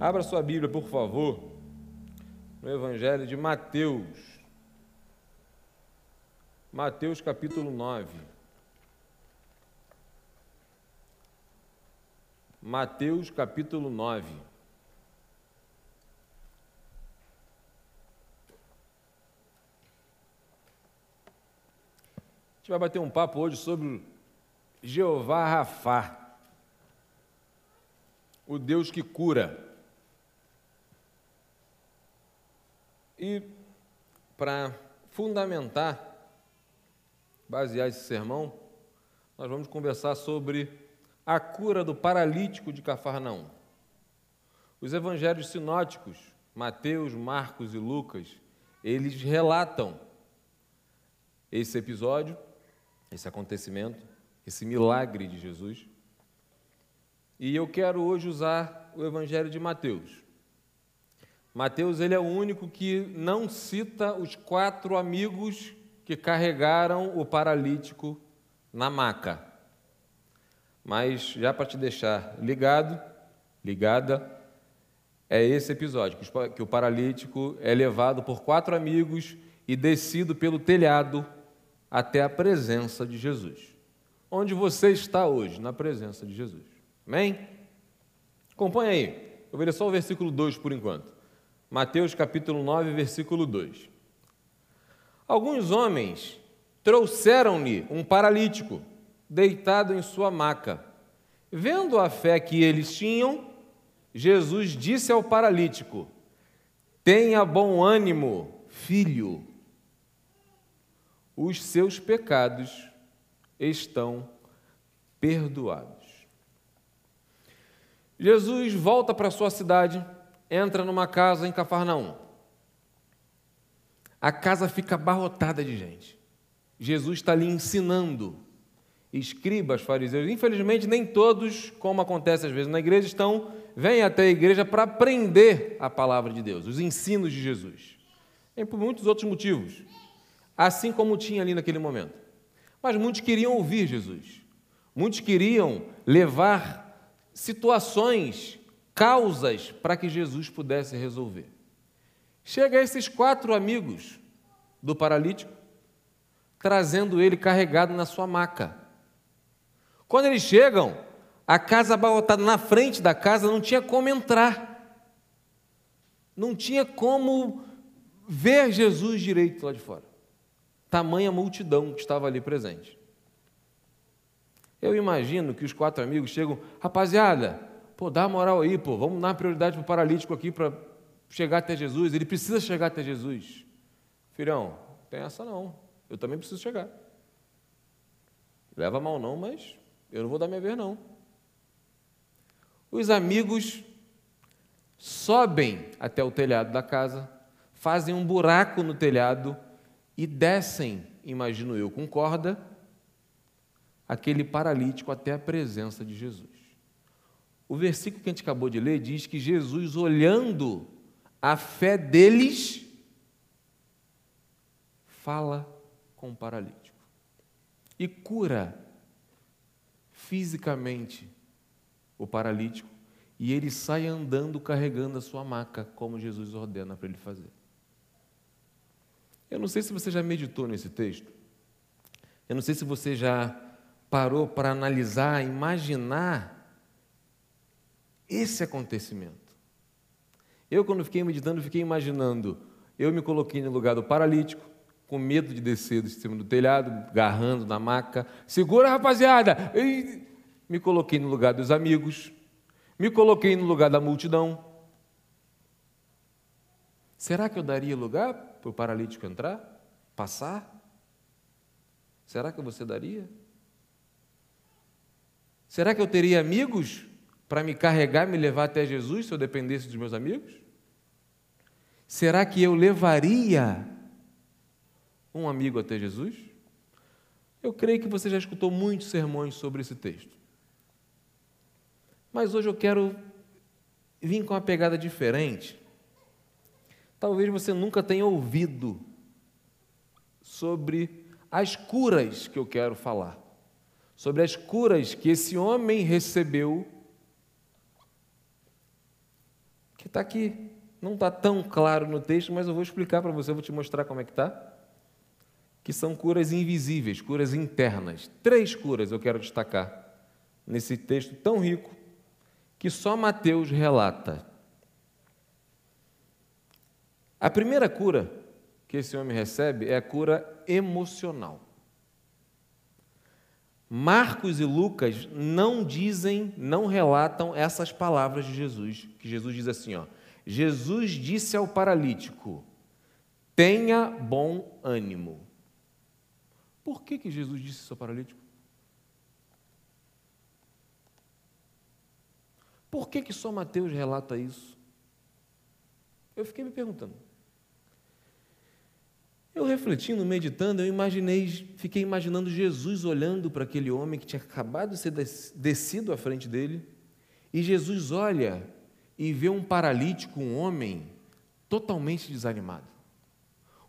Abra sua Bíblia, por favor, no Evangelho de Mateus. Mateus capítulo 9. Mateus capítulo 9. A gente vai bater um papo hoje sobre Jeová Rafá, o Deus que cura. E para fundamentar, basear esse sermão, nós vamos conversar sobre a cura do paralítico de Cafarnaum. Os evangelhos sinóticos, Mateus, Marcos e Lucas, eles relatam esse episódio, esse acontecimento, esse milagre de Jesus. E eu quero hoje usar o evangelho de Mateus. Mateus ele é o único que não cita os quatro amigos que carregaram o paralítico na maca. Mas já para te deixar ligado, ligada, é esse episódio que o paralítico é levado por quatro amigos e descido pelo telhado até a presença de Jesus. Onde você está hoje, na presença de Jesus. Amém? Acompanhe aí. Eu vou ler só o versículo 2 por enquanto. Mateus capítulo 9, versículo 2. Alguns homens trouxeram-lhe um paralítico, deitado em sua maca. Vendo a fé que eles tinham, Jesus disse ao paralítico: Tenha bom ânimo, filho, os seus pecados estão perdoados. Jesus volta para sua cidade entra numa casa em Cafarnaum. A casa fica abarrotada de gente. Jesus está ali ensinando. Escribas, fariseus, infelizmente nem todos, como acontece às vezes na igreja, estão, vêm até a igreja para aprender a palavra de Deus, os ensinos de Jesus. E por muitos outros motivos. Assim como tinha ali naquele momento. Mas muitos queriam ouvir Jesus. Muitos queriam levar situações causas para que Jesus pudesse resolver. Chega esses quatro amigos do paralítico, trazendo ele carregado na sua maca. Quando eles chegam, a casa abarrotada na frente da casa não tinha como entrar. Não tinha como ver Jesus direito lá de fora. Tamanha multidão que estava ali presente. Eu imagino que os quatro amigos chegam, rapaziada, Pô, dá moral aí, pô, vamos dar prioridade para o paralítico aqui para chegar até Jesus. Ele precisa chegar até Jesus. Filhão, tem essa não. Eu também preciso chegar. Leva mal não, mas eu não vou dar minha vez não. Os amigos sobem até o telhado da casa, fazem um buraco no telhado e descem, imagino eu, com corda, aquele paralítico até a presença de Jesus. O versículo que a gente acabou de ler diz que Jesus, olhando a fé deles, fala com o paralítico e cura fisicamente o paralítico e ele sai andando carregando a sua maca, como Jesus ordena para ele fazer. Eu não sei se você já meditou nesse texto, eu não sei se você já parou para analisar, imaginar esse acontecimento. Eu, quando fiquei meditando, fiquei imaginando, eu me coloquei no lugar do paralítico, com medo de descer de cima do telhado, garrando na maca. Segura, rapaziada! E me coloquei no lugar dos amigos, me coloquei no lugar da multidão. Será que eu daria lugar para o paralítico entrar? Passar? Será que você daria? Será que eu teria amigos para me carregar e me levar até Jesus se eu dependesse dos meus amigos? Será que eu levaria um amigo até Jesus? Eu creio que você já escutou muitos sermões sobre esse texto. Mas hoje eu quero vir com uma pegada diferente. Talvez você nunca tenha ouvido sobre as curas que eu quero falar. Sobre as curas que esse homem recebeu está aqui. Não está tão claro no texto, mas eu vou explicar para você, eu vou te mostrar como é que está. Que são curas invisíveis, curas internas. Três curas eu quero destacar nesse texto tão rico que só Mateus relata. A primeira cura que esse homem recebe é a cura emocional. Marcos e Lucas não dizem, não relatam essas palavras de Jesus, que Jesus diz assim, ó: Jesus disse ao paralítico: "Tenha bom ânimo". Por que que Jesus disse isso ao paralítico? Por que que só Mateus relata isso? Eu fiquei me perguntando. Refletindo, meditando, eu imaginei, fiquei imaginando Jesus olhando para aquele homem que tinha acabado de ser descido à frente dele, e Jesus olha e vê um paralítico, um homem totalmente desanimado,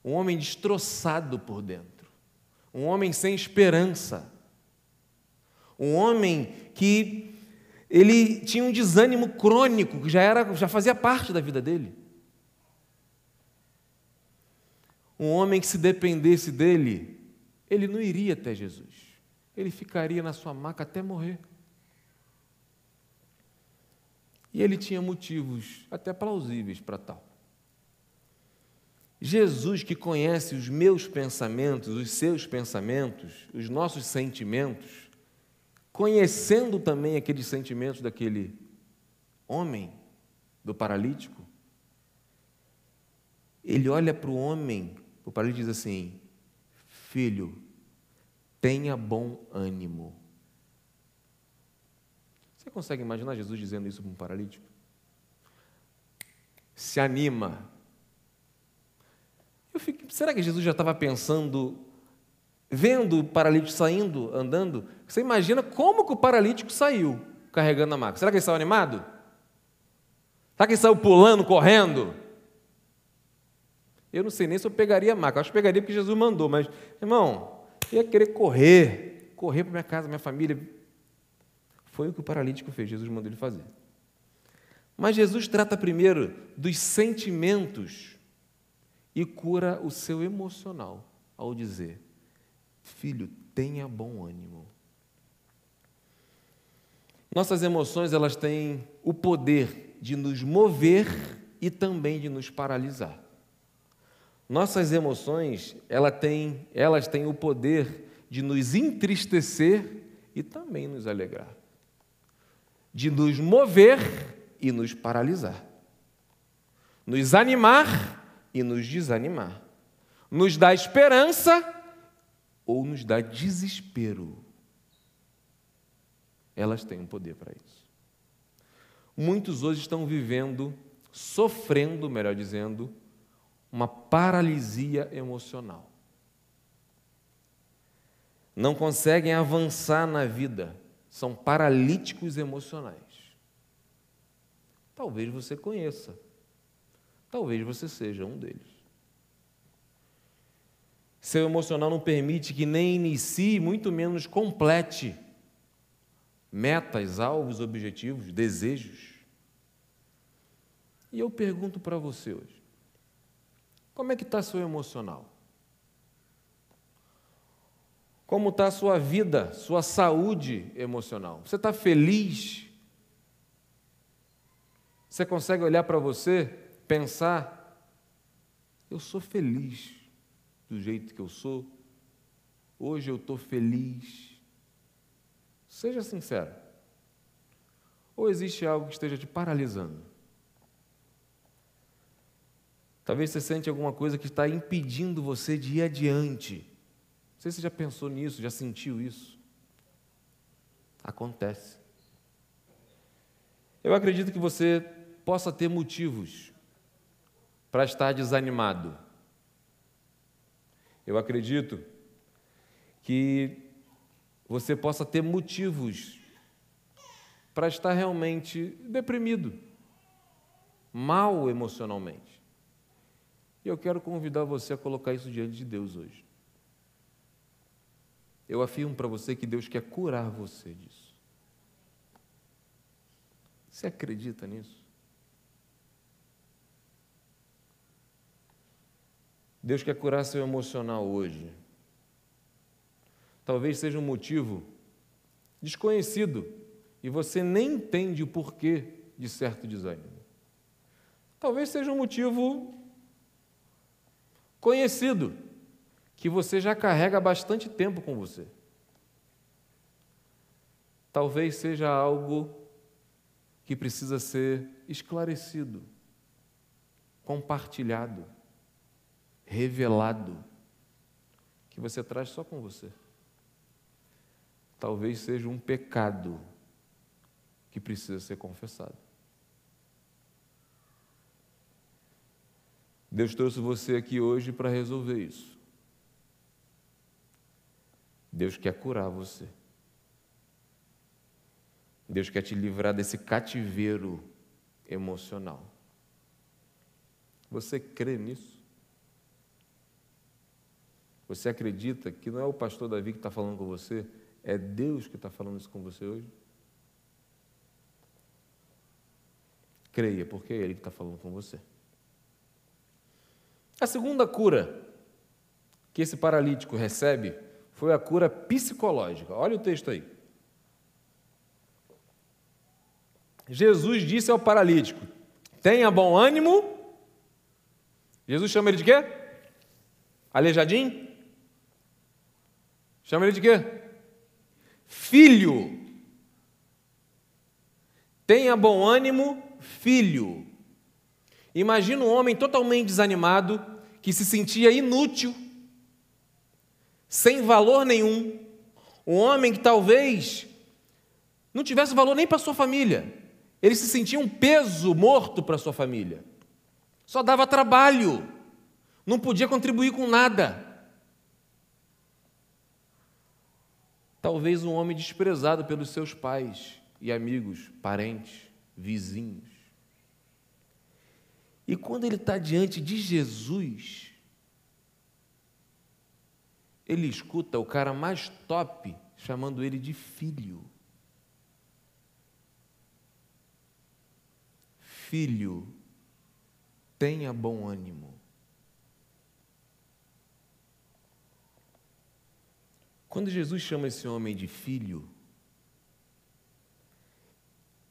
um homem destroçado por dentro, um homem sem esperança, um homem que ele tinha um desânimo crônico que já era, já fazia parte da vida dele. Um homem que, se dependesse dele, ele não iria até Jesus. Ele ficaria na sua maca até morrer. E ele tinha motivos até plausíveis para tal. Jesus, que conhece os meus pensamentos, os seus pensamentos, os nossos sentimentos, conhecendo também aqueles sentimentos daquele homem, do paralítico, ele olha para o homem o paralítico diz assim: Filho, tenha bom ânimo. Você consegue imaginar Jesus dizendo isso para um paralítico? Se anima. Fico, será que Jesus já estava pensando, vendo o paralítico saindo, andando? Você imagina como que o paralítico saiu carregando a maca? Será que ele saiu animado? Será que ele saiu pulando, correndo? Eu não sei nem se eu pegaria maca. acho que pegaria porque Jesus mandou, mas, irmão, eu ia querer correr, correr para minha casa, minha família. Foi o que o paralítico fez, Jesus mandou ele fazer. Mas Jesus trata primeiro dos sentimentos e cura o seu emocional ao dizer: Filho, tenha bom ânimo. Nossas emoções, elas têm o poder de nos mover e também de nos paralisar. Nossas emoções, ela tem, elas têm o poder de nos entristecer e também nos alegrar, de nos mover e nos paralisar, nos animar e nos desanimar, nos dar esperança ou nos dar desespero. Elas têm um poder para isso. Muitos hoje estão vivendo, sofrendo, melhor dizendo, uma paralisia emocional. Não conseguem avançar na vida, são paralíticos emocionais. Talvez você conheça, talvez você seja um deles. Seu emocional não permite que nem inicie, muito menos complete metas, alvos, objetivos, desejos. E eu pergunto para você hoje: como é que está seu emocional? Como está a sua vida, sua saúde emocional? Você está feliz? Você consegue olhar para você, pensar, eu sou feliz do jeito que eu sou? Hoje eu estou feliz. Seja sincero. Ou existe algo que esteja te paralisando? Talvez você sente alguma coisa que está impedindo você de ir adiante. Não sei se você já pensou nisso, já sentiu isso. Acontece. Eu acredito que você possa ter motivos para estar desanimado. Eu acredito que você possa ter motivos para estar realmente deprimido, mal emocionalmente. E eu quero convidar você a colocar isso diante de Deus hoje. Eu afirmo para você que Deus quer curar você disso. Você acredita nisso? Deus quer curar seu emocional hoje. Talvez seja um motivo desconhecido e você nem entende o porquê de certo desânimo. Talvez seja um motivo conhecido que você já carrega há bastante tempo com você. Talvez seja algo que precisa ser esclarecido, compartilhado, revelado, que você traz só com você. Talvez seja um pecado que precisa ser confessado. Deus trouxe você aqui hoje para resolver isso. Deus quer curar você. Deus quer te livrar desse cativeiro emocional. Você crê nisso? Você acredita que não é o pastor Davi que está falando com você, é Deus que está falando isso com você hoje? Creia, porque é Ele que está falando com você. A segunda cura que esse paralítico recebe foi a cura psicológica. Olha o texto aí. Jesus disse ao paralítico: Tenha bom ânimo. Jesus chama ele de quê? Aleijadinho? Chama ele de quê? Filho. Tenha bom ânimo, filho. Imagina um homem totalmente desanimado, que se sentia inútil, sem valor nenhum. Um homem que talvez não tivesse valor nem para sua família. Ele se sentia um peso morto para sua família. Só dava trabalho. Não podia contribuir com nada. Talvez um homem desprezado pelos seus pais e amigos, parentes, vizinhos. E quando ele está diante de Jesus, ele escuta o cara mais top chamando ele de filho. Filho, tenha bom ânimo. Quando Jesus chama esse homem de filho,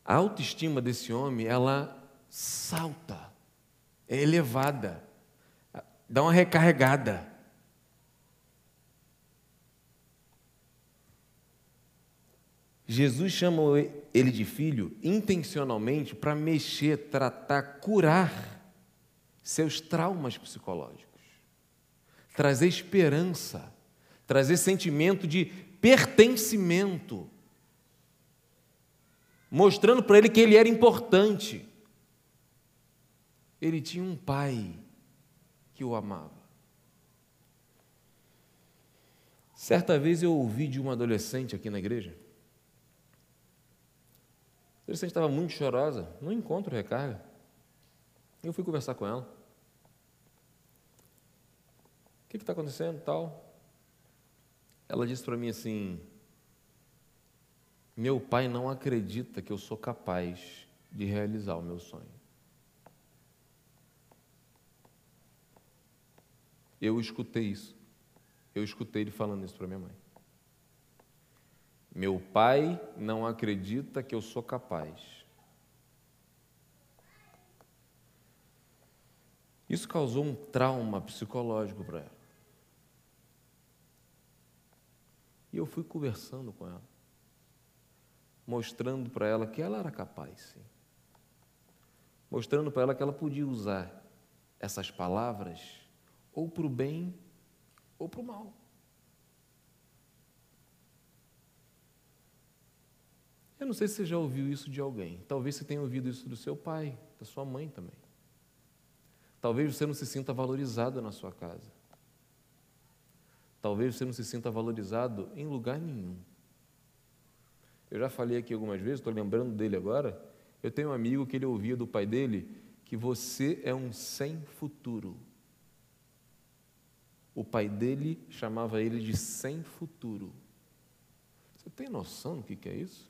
a autoestima desse homem, ela salta é elevada, dá uma recarregada. Jesus chama ele de filho intencionalmente para mexer, tratar, curar seus traumas psicológicos, trazer esperança, trazer sentimento de pertencimento, mostrando para ele que ele era importante. Ele tinha um pai que o amava. Certa vez eu ouvi de uma adolescente aqui na igreja. A adolescente estava muito chorosa, não encontro recarga. Eu fui conversar com ela. O que está acontecendo? Tal. Ela disse para mim assim: Meu pai não acredita que eu sou capaz de realizar o meu sonho. Eu escutei isso. Eu escutei ele falando isso para minha mãe. Meu pai não acredita que eu sou capaz. Isso causou um trauma psicológico para ela. E eu fui conversando com ela, mostrando para ela que ela era capaz, sim. Mostrando para ela que ela podia usar essas palavras ou para o bem ou para o mal. Eu não sei se você já ouviu isso de alguém. Talvez você tenha ouvido isso do seu pai, da sua mãe também. Talvez você não se sinta valorizado na sua casa. Talvez você não se sinta valorizado em lugar nenhum. Eu já falei aqui algumas vezes, estou lembrando dele agora. Eu tenho um amigo que ele ouvia do pai dele que você é um sem futuro. O pai dele chamava ele de sem futuro. Você tem noção do que é isso?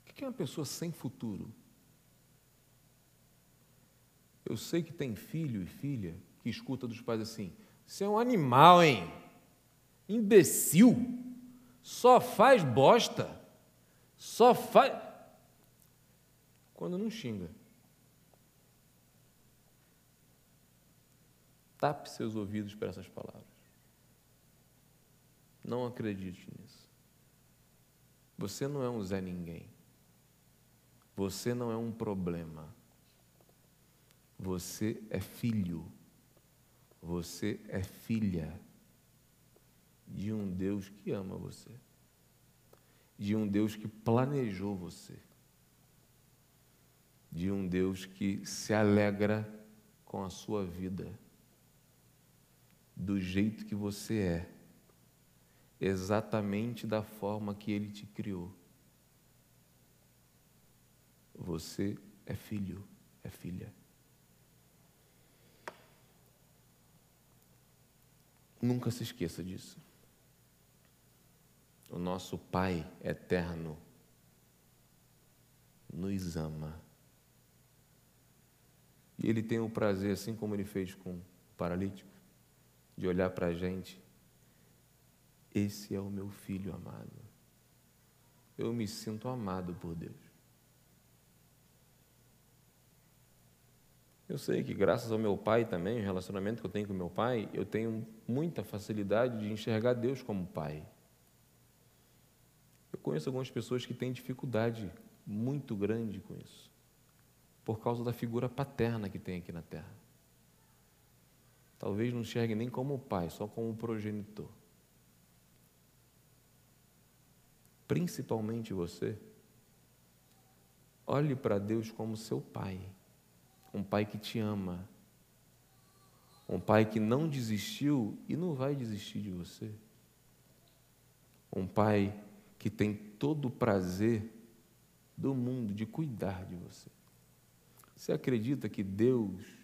O que é uma pessoa sem futuro? Eu sei que tem filho e filha que escuta dos pais assim: você é um animal, hein? Imbecil. Só faz bosta. Só faz. Quando não xinga. Tape seus ouvidos para essas palavras. Não acredite nisso. Você não é um Zé Ninguém. Você não é um problema. Você é filho. Você é filha de um Deus que ama você. De um Deus que planejou você. De um Deus que se alegra com a sua vida do jeito que você é, exatamente da forma que Ele te criou. Você é filho, é filha. Nunca se esqueça disso. O nosso Pai eterno nos ama. E Ele tem o prazer, assim como Ele fez com o paralítico, de olhar para a gente. Esse é o meu filho amado. Eu me sinto amado por Deus. Eu sei que, graças ao meu pai também, o relacionamento que eu tenho com meu pai, eu tenho muita facilidade de enxergar Deus como pai. Eu conheço algumas pessoas que têm dificuldade muito grande com isso, por causa da figura paterna que tem aqui na terra. Talvez não enxergue nem como pai, só como progenitor. Principalmente você, olhe para Deus como seu pai, um pai que te ama, um pai que não desistiu e não vai desistir de você, um pai que tem todo o prazer do mundo de cuidar de você. Você acredita que Deus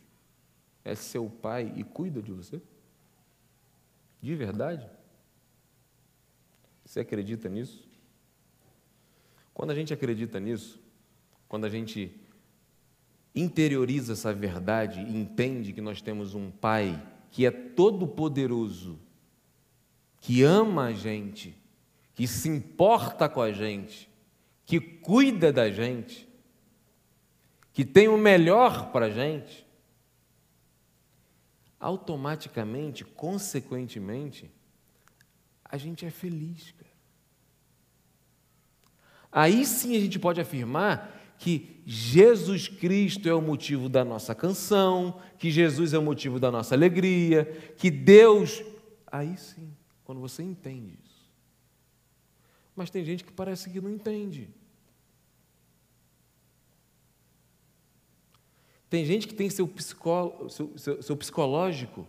é seu pai e cuida de você? De verdade? Você acredita nisso? Quando a gente acredita nisso, quando a gente interioriza essa verdade e entende que nós temos um Pai que é todo-poderoso, que ama a gente, que se importa com a gente, que cuida da gente, que tem o melhor para a gente, automaticamente, consequentemente, a gente é feliz, cara. Aí sim a gente pode afirmar que Jesus Cristo é o motivo da nossa canção, que Jesus é o motivo da nossa alegria, que Deus. Aí sim, quando você entende isso. Mas tem gente que parece que não entende. Tem gente que tem seu, psicó, seu, seu, seu psicológico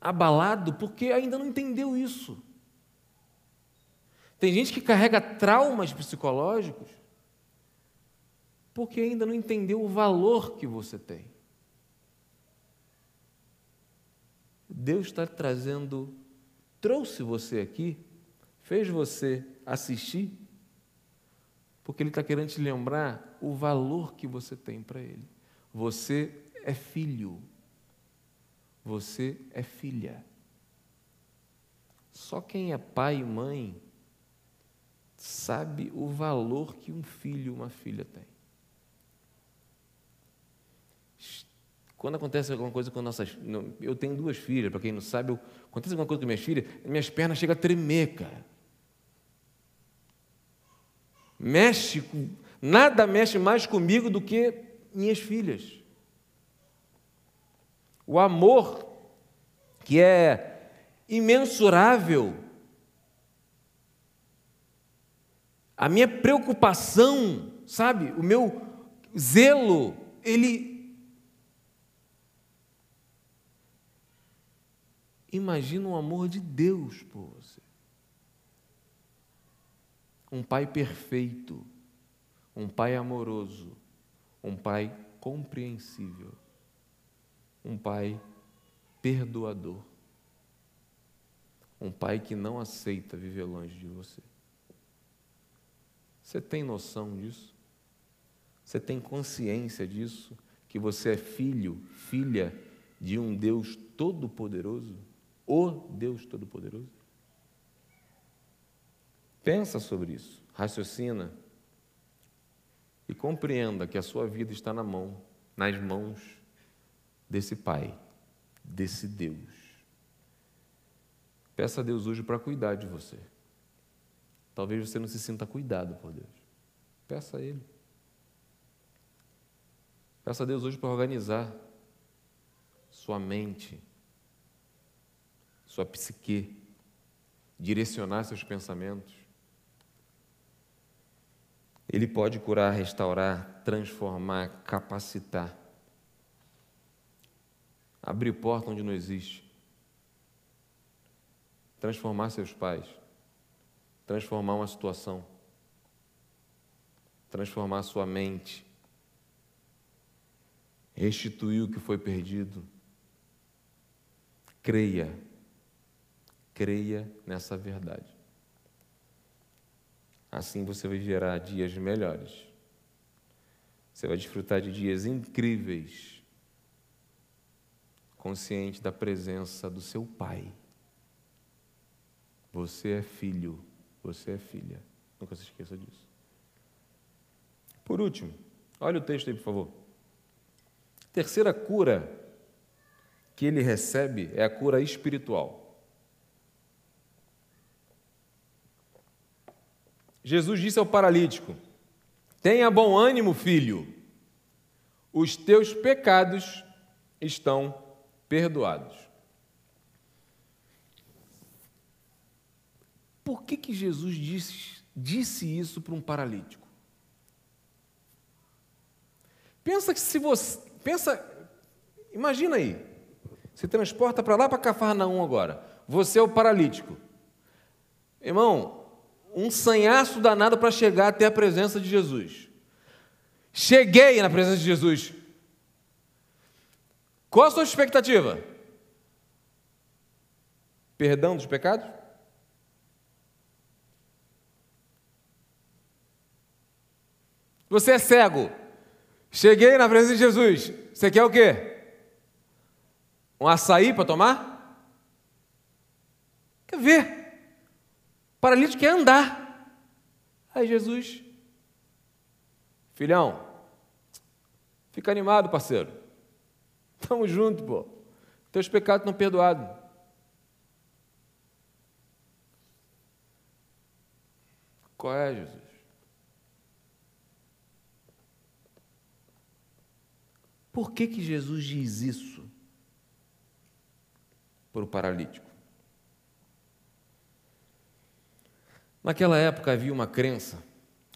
abalado porque ainda não entendeu isso. Tem gente que carrega traumas psicológicos porque ainda não entendeu o valor que você tem. Deus está trazendo, trouxe você aqui, fez você assistir, porque Ele está querendo te lembrar o valor que você tem para Ele. Você é filho. Você é filha. Só quem é pai e mãe sabe o valor que um filho e uma filha tem. Quando acontece alguma coisa com nossas. Eu tenho duas filhas, para quem não sabe, eu, acontece alguma coisa com minhas filhas, minhas pernas chegam a tremer, cara. Mexe, nada mexe mais comigo do que minhas filhas. O amor, que é imensurável, a minha preocupação, sabe, o meu zelo, ele. Imagina o amor de Deus por você. Um pai perfeito, um pai amoroso, um pai compreensível, um pai perdoador, um pai que não aceita viver longe de você. Você tem noção disso? Você tem consciência disso? que você é filho, filha de um Deus todo-poderoso? O Deus todo-poderoso? Pensa sobre isso, raciocina e compreenda que a sua vida está na mão, nas mãos desse Pai, desse Deus. Peça a Deus hoje para cuidar de você. Talvez você não se sinta cuidado por Deus. Peça a Ele. Peça a Deus hoje para organizar sua mente, sua psique, direcionar seus pensamentos. Ele pode curar, restaurar, transformar, capacitar. Abrir porta onde não existe. Transformar seus pais. Transformar uma situação. Transformar sua mente. Restituir o que foi perdido. Creia. Creia nessa verdade. Assim você viverá dias melhores. Você vai desfrutar de dias incríveis, consciente da presença do seu Pai. Você é filho, você é filha. Nunca se esqueça disso. Por último, olha o texto aí, por favor. Terceira cura que ele recebe é a cura espiritual. Jesus disse ao paralítico: Tenha bom ânimo, filho, os teus pecados estão perdoados. Por que, que Jesus disse, disse isso para um paralítico? Pensa que se você. Pensa. Imagina aí. Se transporta para lá para Cafarnaum agora. Você é o paralítico. Irmão, um sanhaço danado para chegar até a presença de Jesus. Cheguei na presença de Jesus. Qual a sua expectativa? Perdão dos pecados? Você é cego. Cheguei na presença de Jesus. Você quer o quê? Um açaí para tomar? Quer ver? Paralítico quer andar. Aí Jesus, filhão, fica animado, parceiro. Tamo junto, pô. Teus pecados estão perdoados. Qual é, Jesus? Por que, que Jesus diz isso para o paralítico? Naquela época havia uma crença,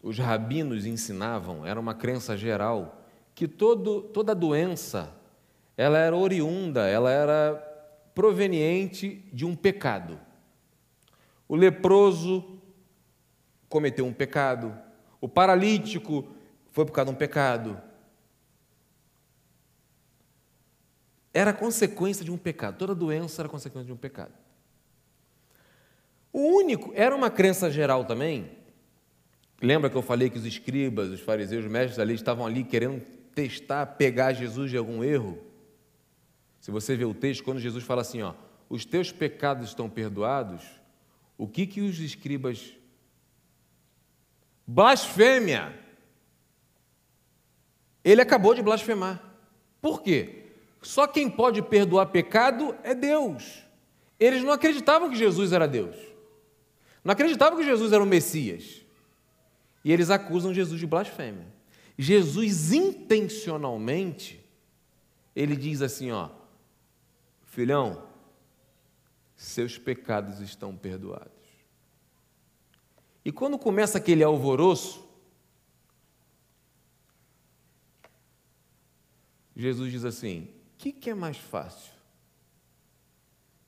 os rabinos ensinavam, era uma crença geral, que todo, toda doença ela era oriunda, ela era proveniente de um pecado. O leproso cometeu um pecado, o paralítico foi por causa de um pecado. Era consequência de um pecado, toda doença era consequência de um pecado. O único, era uma crença geral também. Lembra que eu falei que os escribas, os fariseus, os mestres da lei estavam ali querendo testar, pegar Jesus de algum erro? Se você vê o texto, quando Jesus fala assim, ó, os teus pecados estão perdoados, o que que os escribas blasfêmia? Ele acabou de blasfemar. Por quê? Só quem pode perdoar pecado é Deus. Eles não acreditavam que Jesus era Deus. Não acreditavam que Jesus era o Messias. E eles acusam Jesus de blasfêmia. Jesus intencionalmente ele diz assim, ó: Filhão, seus pecados estão perdoados. E quando começa aquele alvoroço, Jesus diz assim: o que, que é mais fácil?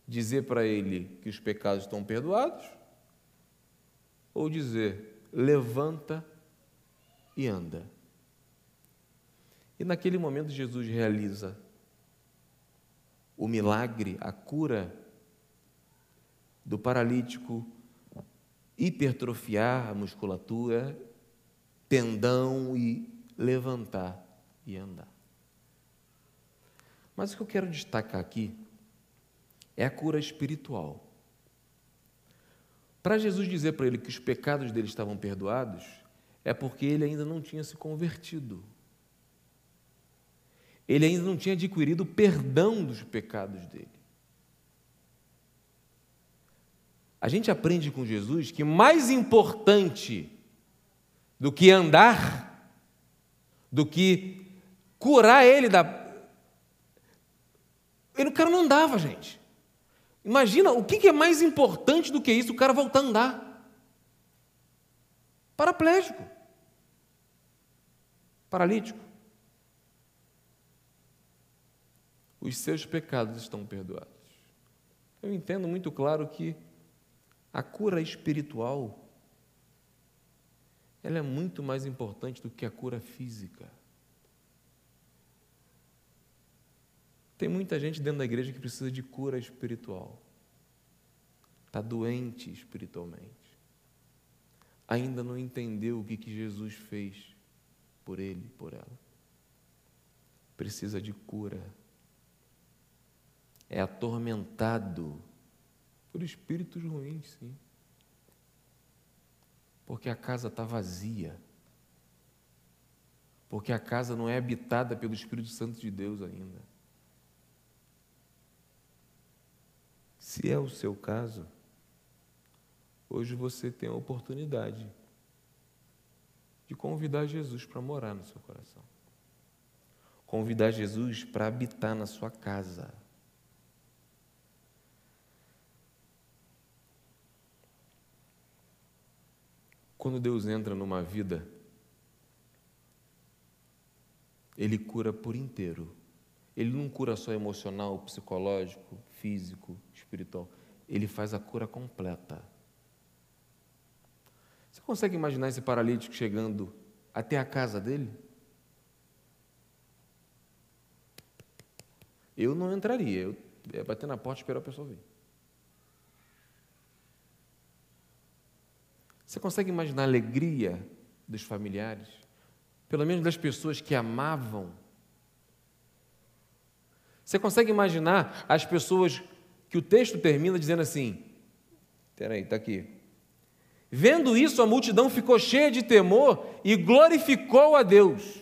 Dizer para ele que os pecados estão perdoados ou dizer: levanta e anda. E naquele momento Jesus realiza o milagre, a cura do paralítico, hipertrofiar a musculatura, tendão e levantar e andar. Mas o que eu quero destacar aqui é a cura espiritual. Para Jesus dizer para ele que os pecados dele estavam perdoados, é porque ele ainda não tinha se convertido. Ele ainda não tinha adquirido o perdão dos pecados dele. A gente aprende com Jesus que mais importante do que andar, do que curar ele da. Ele, o cara não andava, gente. Imagina, o que é mais importante do que isso? O cara voltar a andar. Paraplégico. Paralítico. Os seus pecados estão perdoados. Eu entendo muito claro que a cura espiritual ela é muito mais importante do que a cura física. Tem muita gente dentro da igreja que precisa de cura espiritual. Está doente espiritualmente. Ainda não entendeu o que, que Jesus fez por ele, por ela. Precisa de cura. É atormentado por espíritos ruins, sim. Porque a casa está vazia. Porque a casa não é habitada pelo Espírito Santo de Deus ainda. Se é o seu caso, hoje você tem a oportunidade de convidar Jesus para morar no seu coração. Convidar Jesus para habitar na sua casa. Quando Deus entra numa vida, Ele cura por inteiro. Ele não cura só emocional, psicológico, físico, espiritual. Ele faz a cura completa. Você consegue imaginar esse paralítico chegando até a casa dele? Eu não entraria, eu ia bater na porta e esperar a pessoa vir. Você consegue imaginar a alegria dos familiares? Pelo menos das pessoas que amavam você consegue imaginar as pessoas que o texto termina dizendo assim: peraí, está aqui. Vendo isso, a multidão ficou cheia de temor e glorificou a Deus,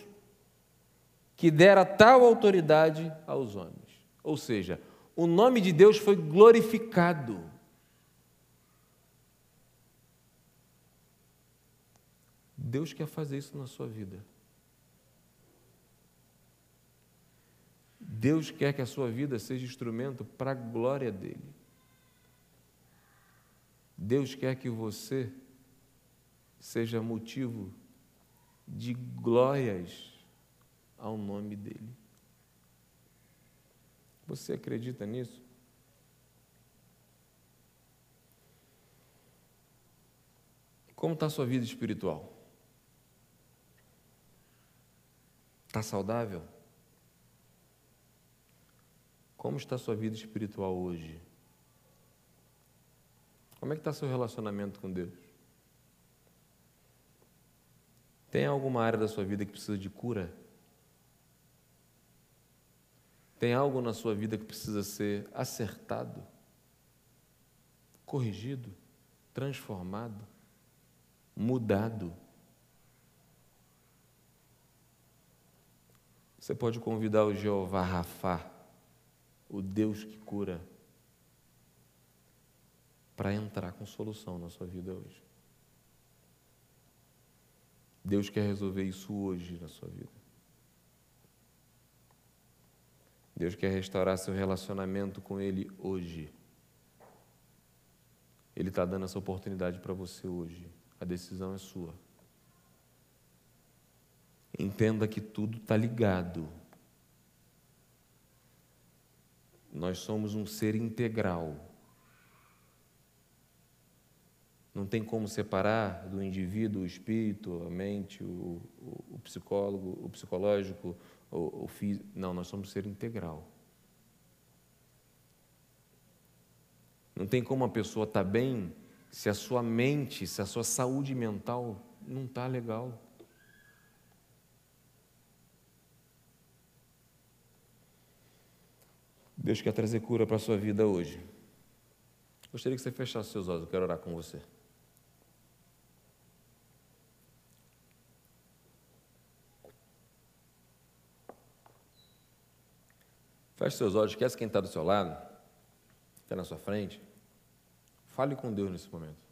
que dera tal autoridade aos homens. Ou seja, o nome de Deus foi glorificado. Deus quer fazer isso na sua vida. Deus quer que a sua vida seja instrumento para a glória dele. Deus quer que você seja motivo de glórias ao nome dele. Você acredita nisso? Como está a sua vida espiritual? Está saudável? Como está a sua vida espiritual hoje? Como é que está seu relacionamento com Deus? Tem alguma área da sua vida que precisa de cura? Tem algo na sua vida que precisa ser acertado, corrigido, transformado, mudado? Você pode convidar o Jeová Rafá o Deus que cura, para entrar com solução na sua vida hoje. Deus quer resolver isso hoje na sua vida. Deus quer restaurar seu relacionamento com Ele hoje. Ele está dando essa oportunidade para você hoje. A decisão é sua. Entenda que tudo está ligado. Nós somos um ser integral. Não tem como separar do indivíduo o espírito, a mente, o, o, o psicólogo, o psicológico, o, o físico. Não, nós somos um ser integral. Não tem como a pessoa estar tá bem se a sua mente, se a sua saúde mental não está legal. Deus quer trazer cura para a sua vida hoje. Gostaria que você fechasse seus olhos, eu quero orar com você. Feche seus olhos, esquece quem está do seu lado, está na sua frente. Fale com Deus nesse momento.